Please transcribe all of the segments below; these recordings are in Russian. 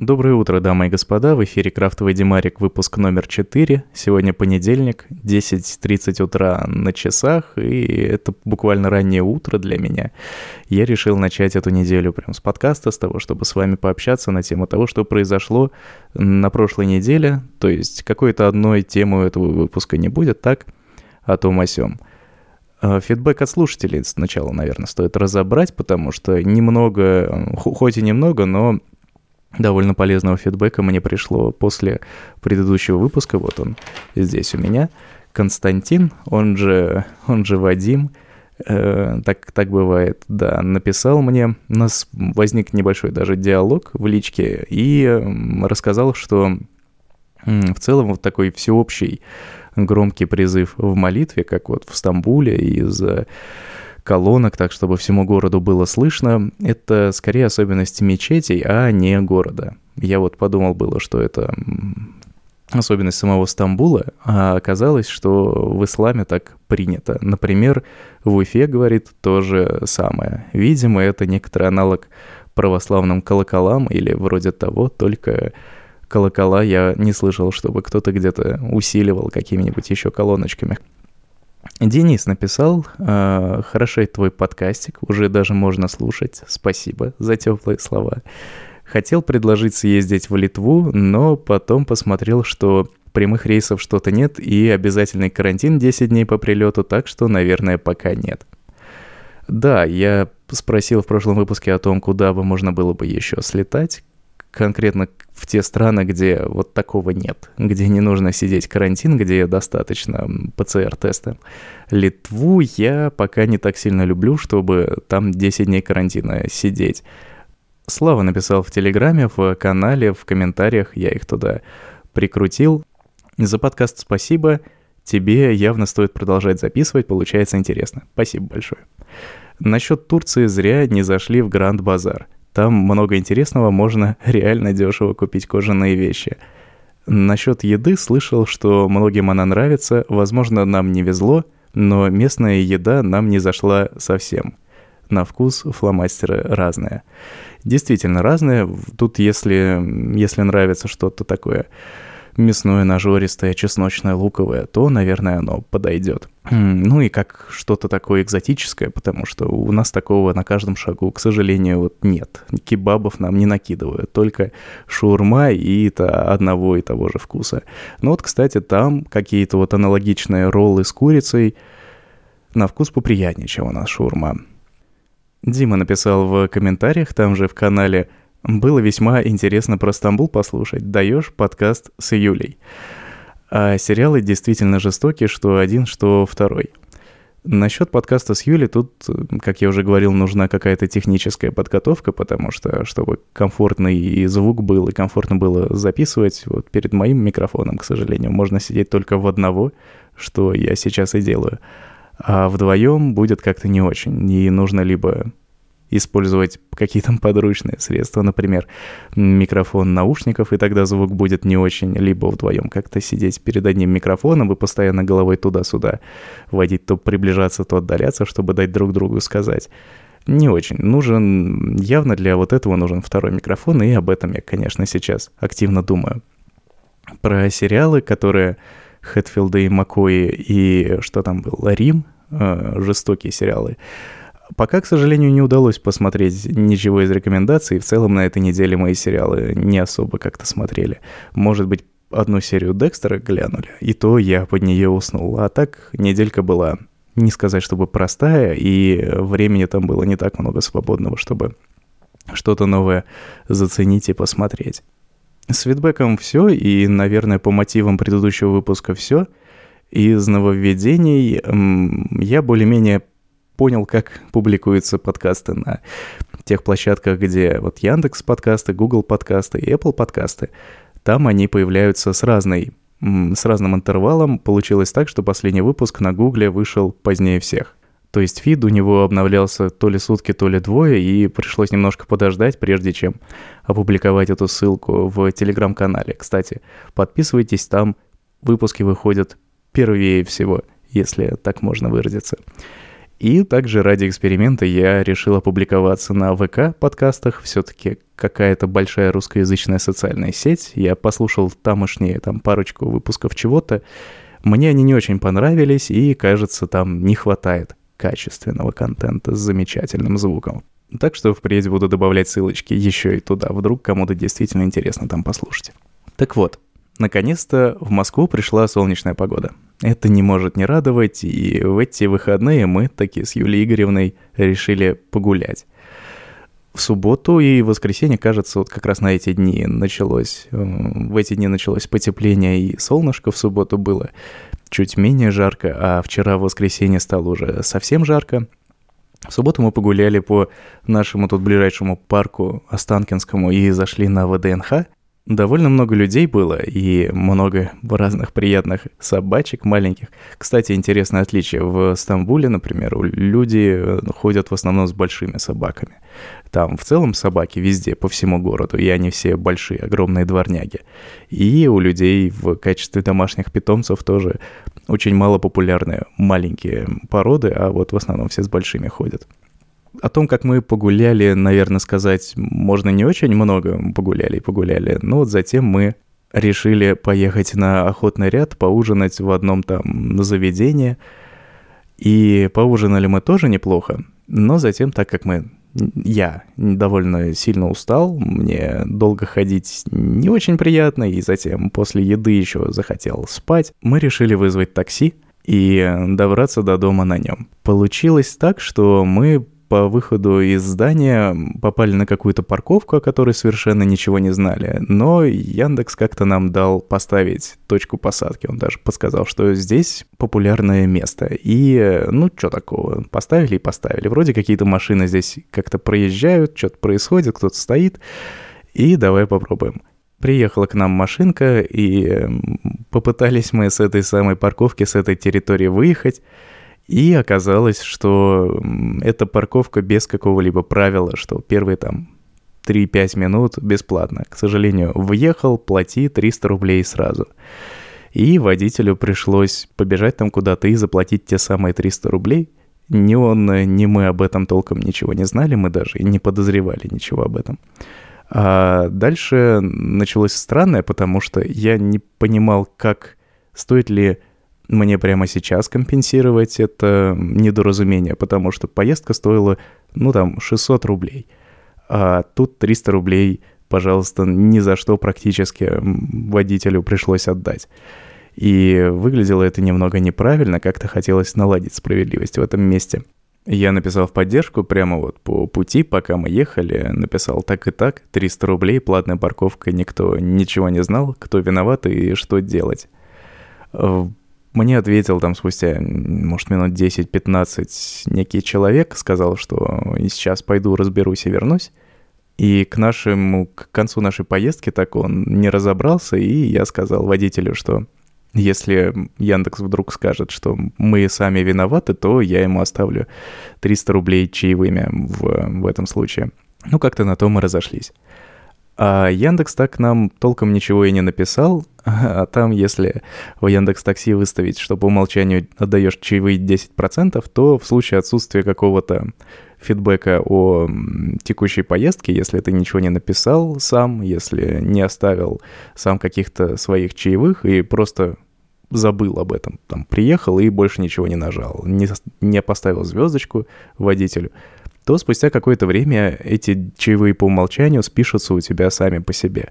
Доброе утро, дамы и господа. В эфире Крафтовый Димарик, выпуск номер 4. Сегодня понедельник, 10.30 утра на часах, и это буквально раннее утро для меня. Я решил начать эту неделю прям с подкаста, с того, чтобы с вами пообщаться на тему того, что произошло на прошлой неделе. То есть какой-то одной темы этого выпуска не будет, так? О том о сём. А, фидбэк от слушателей сначала, наверное, стоит разобрать, потому что немного, хоть и немного, но довольно полезного фидбэка мне пришло после предыдущего выпуска. Вот он здесь у меня. Константин, он же, он же Вадим, э, так, так бывает, да, написал мне. У нас возник небольшой даже диалог в личке и рассказал, что в целом вот такой всеобщий громкий призыв в молитве, как вот в Стамбуле из колонок, так чтобы всему городу было слышно, это скорее особенность мечетей, а не города. Я вот подумал было, что это особенность самого Стамбула, а оказалось, что в исламе так принято. Например, в Уфе, говорит, то же самое. Видимо, это некоторый аналог православным колоколам или вроде того, только колокола я не слышал, чтобы кто-то где-то усиливал какими-нибудь еще колоночками. Денис написал, э, хороший твой подкастик, уже даже можно слушать, спасибо за теплые слова. Хотел предложить съездить в Литву, но потом посмотрел, что прямых рейсов что-то нет и обязательный карантин 10 дней по прилету, так что, наверное, пока нет. Да, я спросил в прошлом выпуске о том, куда бы можно было бы еще слетать конкретно в те страны, где вот такого нет, где не нужно сидеть карантин, где достаточно ПЦР-теста. Литву я пока не так сильно люблю, чтобы там 10 дней карантина сидеть. Слава написал в Телеграме, в канале, в комментариях, я их туда прикрутил. За подкаст спасибо, тебе явно стоит продолжать записывать, получается интересно. Спасибо большое. Насчет Турции зря не зашли в Гранд Базар. Там много интересного, можно реально дешево купить кожаные вещи. Насчет еды слышал, что многим она нравится, возможно, нам не везло, но местная еда нам не зашла совсем. На вкус фломастеры разные. Действительно разные. Тут если, если нравится что-то такое мясное, нажористое, чесночное, луковое, то, наверное, оно подойдет. Ну и как что-то такое экзотическое, потому что у нас такого на каждом шагу, к сожалению, вот нет. Кебабов нам не накидывают, только шаурма и это одного и того же вкуса. Но вот, кстати, там какие-то вот аналогичные роллы с курицей на вкус поприятнее, чем у нас шаурма. Дима написал в комментариях, там же в канале – было весьма интересно про Стамбул послушать. Даешь подкаст с Юлей. А сериалы действительно жестокие, что один, что второй. Насчет подкаста с Юлей тут, как я уже говорил, нужна какая-то техническая подготовка, потому что, чтобы комфортный и звук был, и комфортно было записывать, вот перед моим микрофоном, к сожалению, можно сидеть только в одного, что я сейчас и делаю. А вдвоем будет как-то не очень, и нужно либо использовать какие-то подручные средства, например, микрофон наушников, и тогда звук будет не очень, либо вдвоем как-то сидеть перед одним микрофоном и постоянно головой туда-сюда водить, то приближаться, то отдаляться, чтобы дать друг другу сказать. Не очень. Нужен, явно для вот этого нужен второй микрофон, и об этом я, конечно, сейчас активно думаю. Про сериалы, которые Хэтфилда и Маккои и что там был, Рим, э, жестокие сериалы. Пока, к сожалению, не удалось посмотреть ничего из рекомендаций. В целом на этой неделе мои сериалы не особо как-то смотрели. Может быть, одну серию Декстера глянули, и то я под нее уснул. А так неделька была, не сказать, чтобы простая, и времени там было не так много свободного, чтобы что-то новое заценить и посмотреть. С фидбэком все, и, наверное, по мотивам предыдущего выпуска все. Из нововведений я более-менее понял, как публикуются подкасты на тех площадках, где вот Яндекс подкасты, Google подкасты и Apple подкасты. Там они появляются с разной с разным интервалом. Получилось так, что последний выпуск на Гугле вышел позднее всех. То есть фид у него обновлялся то ли сутки, то ли двое, и пришлось немножко подождать, прежде чем опубликовать эту ссылку в телеграм-канале. Кстати, подписывайтесь, там выпуски выходят первее всего, если так можно выразиться. И также ради эксперимента я решил опубликоваться на ВК подкастах. Все-таки какая-то большая русскоязычная социальная сеть. Я послушал тамошние там парочку выпусков чего-то. Мне они не очень понравились, и, кажется, там не хватает качественного контента с замечательным звуком. Так что впредь буду добавлять ссылочки еще и туда, вдруг кому-то действительно интересно там послушать. Так вот, наконец-то в Москву пришла солнечная погода. Это не может не радовать, и в эти выходные мы таки с Юлией Игоревной решили погулять. В субботу и воскресенье, кажется, вот как раз на эти дни началось, э, в эти дни началось потепление и солнышко в субботу было чуть менее жарко, а вчера в воскресенье стало уже совсем жарко. В субботу мы погуляли по нашему тут ближайшему парку Останкинскому и зашли на ВДНХ. Довольно много людей было и много разных приятных собачек маленьких. Кстати, интересное отличие. В Стамбуле, например, люди э, ходят в основном с большими собаками. Там в целом собаки везде, по всему городу, и они все большие, огромные дворняги. И у людей в качестве домашних питомцев тоже очень мало популярные маленькие породы, а вот в основном все с большими ходят. О том, как мы погуляли, наверное, сказать можно не очень много. Погуляли и погуляли. Но вот затем мы решили поехать на охотный ряд, поужинать в одном там заведении. И поужинали мы тоже неплохо. Но затем, так как мы я довольно сильно устал, мне долго ходить не очень приятно, и затем после еды еще захотел спать. Мы решили вызвать такси и добраться до дома на нем. Получилось так, что мы по выходу из здания попали на какую-то парковку, о которой совершенно ничего не знали. Но Яндекс как-то нам дал поставить точку посадки. Он даже подсказал, что здесь популярное место. И, ну, что такого, поставили и поставили. Вроде какие-то машины здесь как-то проезжают, что-то происходит, кто-то стоит. И давай попробуем. Приехала к нам машинка, и попытались мы с этой самой парковки, с этой территории выехать. И оказалось, что эта парковка без какого-либо правила, что первые там 3-5 минут бесплатно. К сожалению, въехал, плати 300 рублей сразу. И водителю пришлось побежать там куда-то и заплатить те самые 300 рублей. Ни он, ни мы об этом толком ничего не знали, мы даже и не подозревали ничего об этом. А дальше началось странное, потому что я не понимал, как стоит ли мне прямо сейчас компенсировать это недоразумение, потому что поездка стоила, ну там, 600 рублей. А тут 300 рублей, пожалуйста, ни за что практически водителю пришлось отдать. И выглядело это немного неправильно, как-то хотелось наладить справедливость в этом месте. Я написал в поддержку прямо вот по пути, пока мы ехали, написал так и так, 300 рублей, платная парковка, никто ничего не знал, кто виноват и что делать. Мне ответил там спустя, может, минут 10-15 некий человек, сказал, что сейчас пойду разберусь и вернусь. И к нашему, к концу нашей поездки так он не разобрался, и я сказал водителю, что если Яндекс вдруг скажет, что мы сами виноваты, то я ему оставлю 300 рублей чаевыми в, в этом случае. Ну, как-то на то мы разошлись. А Яндекс так нам толком ничего и не написал, а там, если в Яндекс Такси выставить, что по умолчанию отдаешь чаевые 10%, то в случае отсутствия какого-то фидбэка о текущей поездке, если ты ничего не написал сам, если не оставил сам каких-то своих чаевых и просто забыл об этом, там, приехал и больше ничего не нажал, не, не поставил звездочку водителю, то спустя какое-то время эти чаевые по умолчанию спишутся у тебя сами по себе.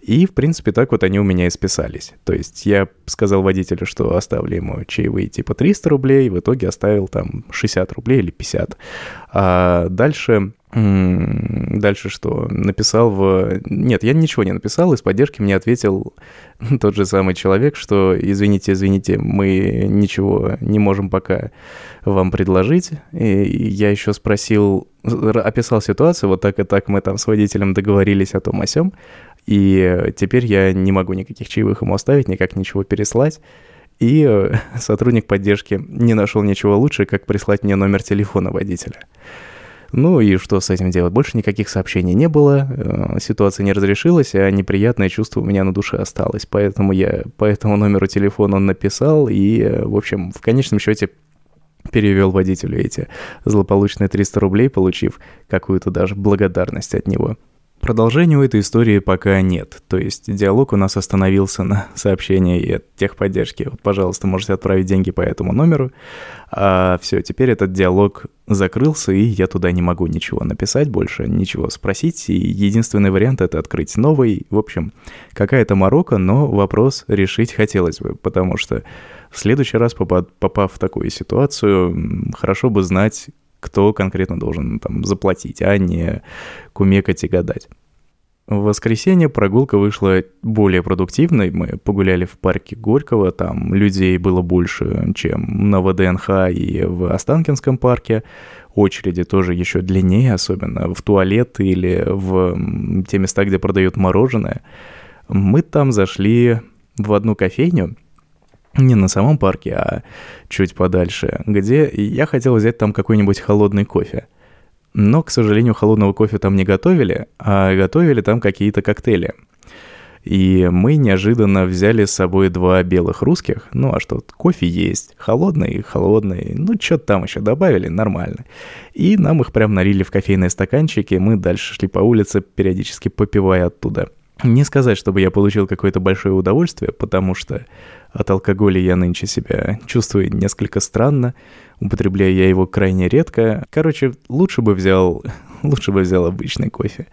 И, в принципе, так вот они у меня и списались. То есть я сказал водителю, что оставлю ему чаевые типа 300 рублей, в итоге оставил там 60 рублей или 50. А дальше Дальше что? Написал в... Нет, я ничего не написал, из поддержки мне ответил тот же самый человек, что извините, извините, мы ничего не можем пока вам предложить. И я еще спросил, описал ситуацию, вот так и так мы там с водителем договорились о том о сём, и теперь я не могу никаких чаевых ему оставить, никак ничего переслать. И э, сотрудник поддержки не нашел ничего лучше, как прислать мне номер телефона водителя. Ну и что с этим делать? Больше никаких сообщений не было, э, ситуация не разрешилась, а неприятное чувство у меня на душе осталось. Поэтому я по этому номеру телефона написал, и, э, в общем, в конечном счете перевел водителю эти злополучные 300 рублей, получив какую-то даже благодарность от него. Продолжения у этой истории пока нет, то есть диалог у нас остановился на сообщении от техподдержки. Вот, пожалуйста, можете отправить деньги по этому номеру. А все, теперь этот диалог закрылся, и я туда не могу ничего написать больше, ничего спросить. И единственный вариант — это открыть новый. В общем, какая-то морока, но вопрос решить хотелось бы, потому что в следующий раз, попав в такую ситуацию, хорошо бы знать, кто конкретно должен там заплатить, а не кумекать и гадать. В воскресенье прогулка вышла более продуктивной. Мы погуляли в парке Горького, там людей было больше, чем на ВДНХ и в Останкинском парке. Очереди тоже еще длиннее, особенно в туалет или в те места, где продают мороженое. Мы там зашли в одну кофейню, не на самом парке, а чуть подальше, где я хотел взять там какой-нибудь холодный кофе. Но, к сожалению, холодного кофе там не готовили, а готовили там какие-то коктейли. И мы неожиданно взяли с собой два белых русских. Ну а что, кофе есть, холодный, холодный, ну что-то там еще добавили, нормально. И нам их прям налили в кофейные стаканчики, мы дальше шли по улице, периодически попивая оттуда. Не сказать, чтобы я получил какое-то большое удовольствие, потому что от алкоголя я нынче себя чувствую несколько странно, употребляю я его крайне редко. Короче, лучше бы взял, лучше бы взял обычный кофе.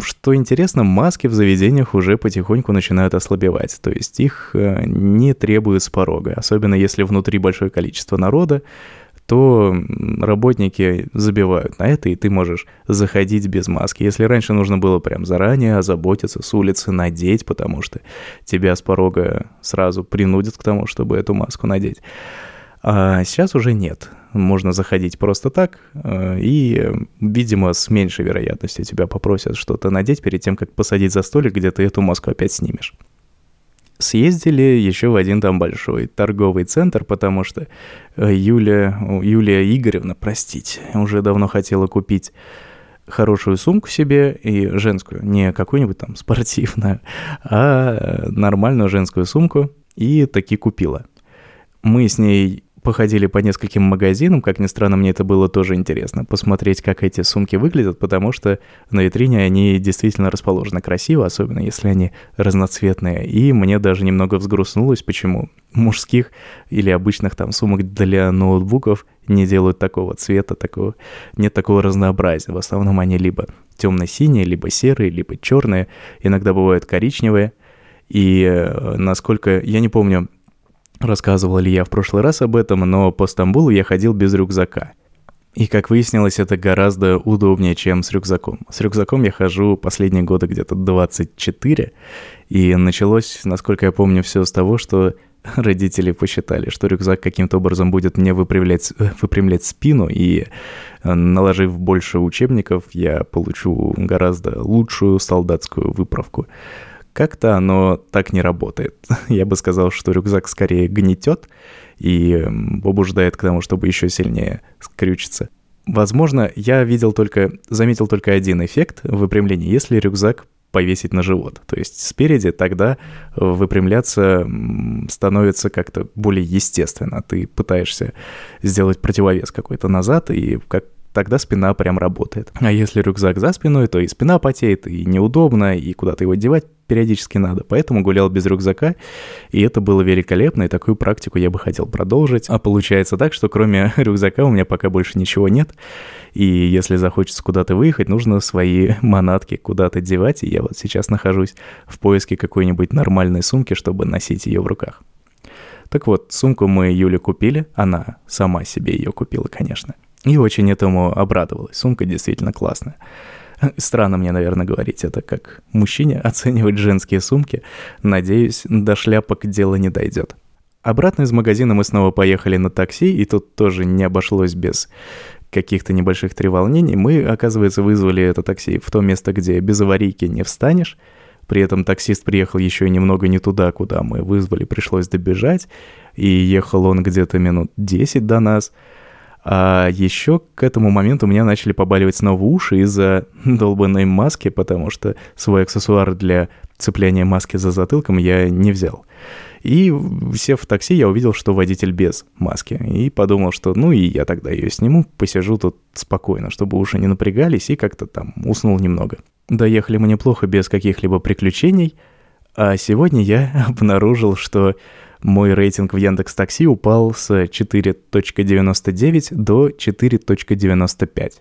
Что интересно, маски в заведениях уже потихоньку начинают ослабевать, то есть их э, не требуют с порога, особенно если внутри большое количество народа, то работники забивают на это, и ты можешь заходить без маски. Если раньше нужно было прям заранее озаботиться с улицы, надеть, потому что тебя с порога сразу принудят к тому, чтобы эту маску надеть. А сейчас уже нет. Можно заходить просто так, э, и, видимо, с меньшей вероятностью тебя попросят что-то надеть перед тем, как посадить за столик, где ты эту маску опять снимешь съездили еще в один там большой торговый центр, потому что э, Юля, Юлия Игоревна, простите, уже давно хотела купить хорошую сумку себе и женскую, не какую-нибудь там спортивную, а нормальную женскую сумку, и таки купила. Мы с ней походили по нескольким магазинам, как ни странно, мне это было тоже интересно, посмотреть, как эти сумки выглядят, потому что на витрине они действительно расположены красиво, особенно если они разноцветные, и мне даже немного взгрустнулось, почему мужских или обычных там сумок для ноутбуков не делают такого цвета, такого, нет такого разнообразия. В основном они либо темно-синие, либо серые, либо черные, иногда бывают коричневые. И э, насколько, я не помню, Рассказывал ли я в прошлый раз об этом, но по Стамбулу я ходил без рюкзака. И, как выяснилось, это гораздо удобнее, чем с рюкзаком. С рюкзаком я хожу последние годы где-то 24, и началось, насколько я помню, все с того, что родители посчитали, что рюкзак каким-то образом будет мне выпрямлять, выпрямлять спину, и наложив больше учебников, я получу гораздо лучшую солдатскую выправку. Как-то оно так не работает. Я бы сказал, что рюкзак скорее гнетет и побуждает к тому, чтобы еще сильнее скрючиться. Возможно, я видел только, заметил только один эффект выпрямления, если рюкзак повесить на живот. То есть спереди тогда выпрямляться становится как-то более естественно. Ты пытаешься сделать противовес какой-то назад, и как тогда спина прям работает. А если рюкзак за спиной, то и спина потеет, и неудобно, и куда-то его девать периодически надо. Поэтому гулял без рюкзака, и это было великолепно, и такую практику я бы хотел продолжить. А получается так, что кроме рюкзака у меня пока больше ничего нет, и если захочется куда-то выехать, нужно свои манатки куда-то девать, и я вот сейчас нахожусь в поиске какой-нибудь нормальной сумки, чтобы носить ее в руках. Так вот, сумку мы Юле купили, она сама себе ее купила, конечно. И очень этому обрадовалась. Сумка действительно классная. Странно мне, наверное, говорить это как мужчине оценивать женские сумки. Надеюсь, до шляпок дело не дойдет. Обратно из магазина мы снова поехали на такси, и тут тоже не обошлось без каких-то небольших треволнений. Мы, оказывается, вызвали это такси в то место, где без аварийки не встанешь. При этом таксист приехал еще немного не туда, куда мы вызвали, пришлось добежать. И ехал он где-то минут 10 до нас – А еще к этому моменту у меня начали побаливать снова уши из-за долбанной маски, потому что свой аксессуар для цепляния маски за затылком я не взял. И, сев в такси, я увидел, что водитель без маски. И подумал, что ну и я тогда ее сниму, посижу тут спокойно, чтобы уши не напрягались, и как-то там уснул немного. Доехали мы неплохо, без каких-либо приключений. А сегодня я обнаружил, что мой рейтинг в Яндекс Такси упал с 4.99 до 4.95.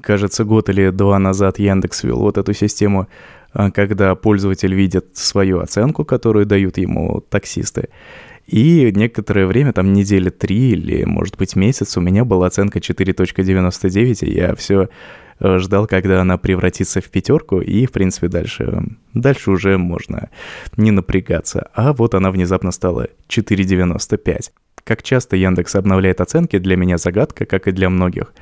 Кажется, год или два назад Яндекс ввел вот эту систему а, когда пользователь видит свою оценку, которую дают ему таксисты. И некоторое время, там недели три или, может быть, месяц, у меня была оценка 4.99, и я все э, ждал, когда она превратится в пятерку, и, в принципе, дальше, дальше уже можно не напрягаться. А вот она внезапно стала 4.95. Как часто Яндекс обновляет оценки, для меня загадка, как и для многих.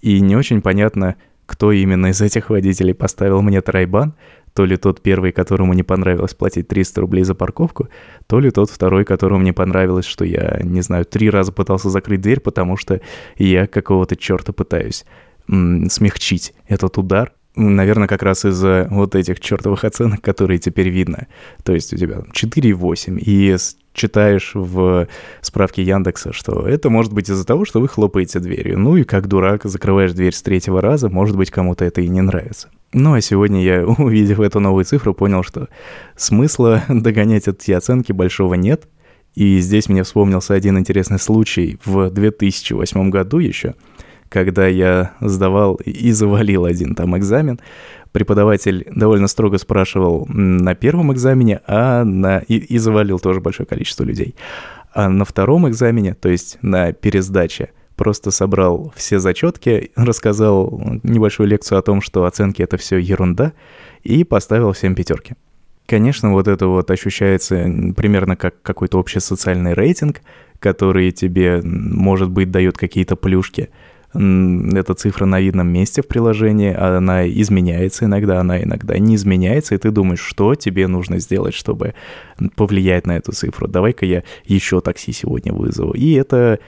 И не очень понятно, кто именно из этих водителей поставил мне трайбан, то ли тот первый, которому не понравилось платить 300 рублей за парковку, то ли тот второй, которому не понравилось, что я, не знаю, три раза пытался закрыть дверь, потому что я какого-то черта пытаюсь м- смягчить этот удар. Наверное, как раз из-за вот этих чертовых оценок, которые теперь видно. То есть у тебя 4,8, и читаешь в справке Яндекса, что это может быть из-за того, что вы хлопаете дверью. Ну и как дурак закрываешь дверь с третьего раза, может быть, кому-то это и не нравится. Ну а сегодня я, увидев эту новую цифру, понял, что смысла догонять эти оценки большого нет. И здесь мне вспомнился один интересный случай в 2008 году еще, когда я сдавал и завалил один там экзамен. Преподаватель довольно строго спрашивал на первом экзамене, а на... и, и завалил тоже большое количество людей. А на втором экзамене, то есть на пересдаче, просто собрал все зачетки, рассказал небольшую лекцию о том, что оценки это все ерунда, и поставил всем пятерки. Конечно, вот это вот ощущается примерно как какой-то общий социальный рейтинг, который тебе, может быть, дает какие-то плюшки. Эта цифра на видном месте в приложении, она изменяется иногда, она иногда не изменяется, и ты думаешь, что тебе нужно сделать, чтобы повлиять на эту цифру. Давай-ка я еще такси сегодня вызову. И это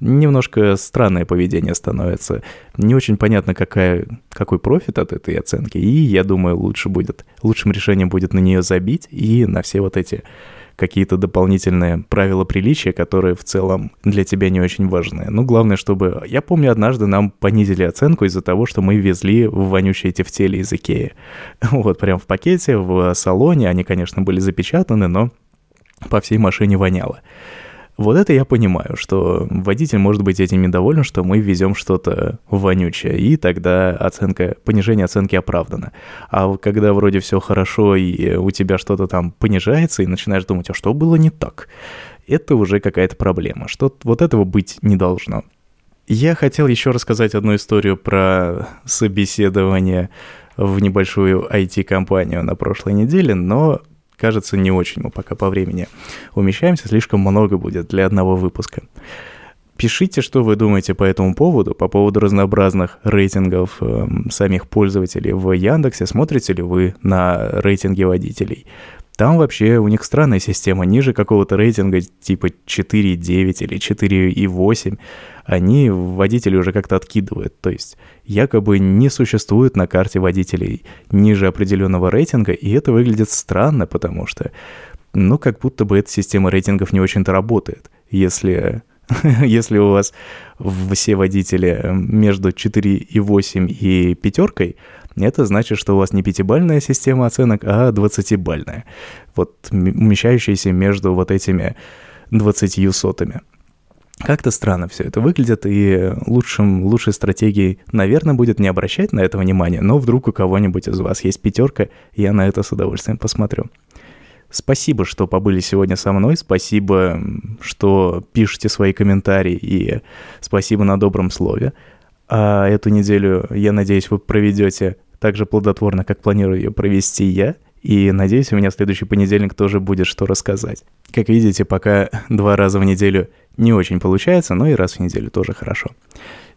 немножко странное поведение становится. Не очень понятно, какая, какой профит от этой оценки. И я думаю, лучше будет, лучшим решением будет на нее забить и на все вот эти какие-то дополнительные правила приличия, которые в целом для тебя не очень важны. Ну, главное, чтобы... Я помню, однажды нам понизили оценку из-за того, что мы везли вонючие тефтели из Икеи. Вот, прям в пакете, в салоне. Они, конечно, были запечатаны, но по всей машине воняло. Вот это я понимаю, что водитель может быть этим недоволен, что мы везем что-то вонючее, и тогда оценка, понижение оценки оправдано. А когда вроде все хорошо, и у тебя что-то там понижается, и начинаешь думать, а что было не так, это уже какая-то проблема, что вот этого быть не должно. Я хотел еще рассказать одну историю про собеседование в небольшую IT-компанию на прошлой неделе, но кажется, не очень мы пока по времени умещаемся, слишком много будет для одного выпуска. Пишите, что вы думаете по этому поводу, по поводу разнообразных рейтингов э, самих пользователей в Яндексе. Смотрите ли вы на рейтинги водителей? Там вообще у них странная система, ниже какого-то рейтинга типа 4,9 или 4,8 они водители уже как-то откидывают. То есть якобы не существует на карте водителей ниже определенного рейтинга, и это выглядит странно, потому что, ну, как будто бы эта система рейтингов не очень-то работает. Если если у вас все водители между 4,8 и пятеркой, это значит, что у вас не пятибальная система оценок, а 20-бальная. Вот умещающаяся между вот этими 20 сотами. Как-то странно все это выглядит, и лучшим, лучшей стратегией, наверное, будет не обращать на это внимание, но вдруг у кого-нибудь из вас есть пятерка, я на это с удовольствием посмотрю. Спасибо, что побыли сегодня со мной, спасибо, что пишете свои комментарии, и спасибо на добром слове. А эту неделю, я надеюсь, вы проведете так же плодотворно, как планирую ее провести я. И надеюсь, у меня следующий понедельник тоже будет что рассказать. Как видите, пока два раза в неделю не очень получается, но и раз в неделю тоже хорошо.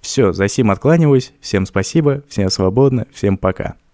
Все, за сим откланиваюсь. Всем спасибо, всем свободно, всем пока.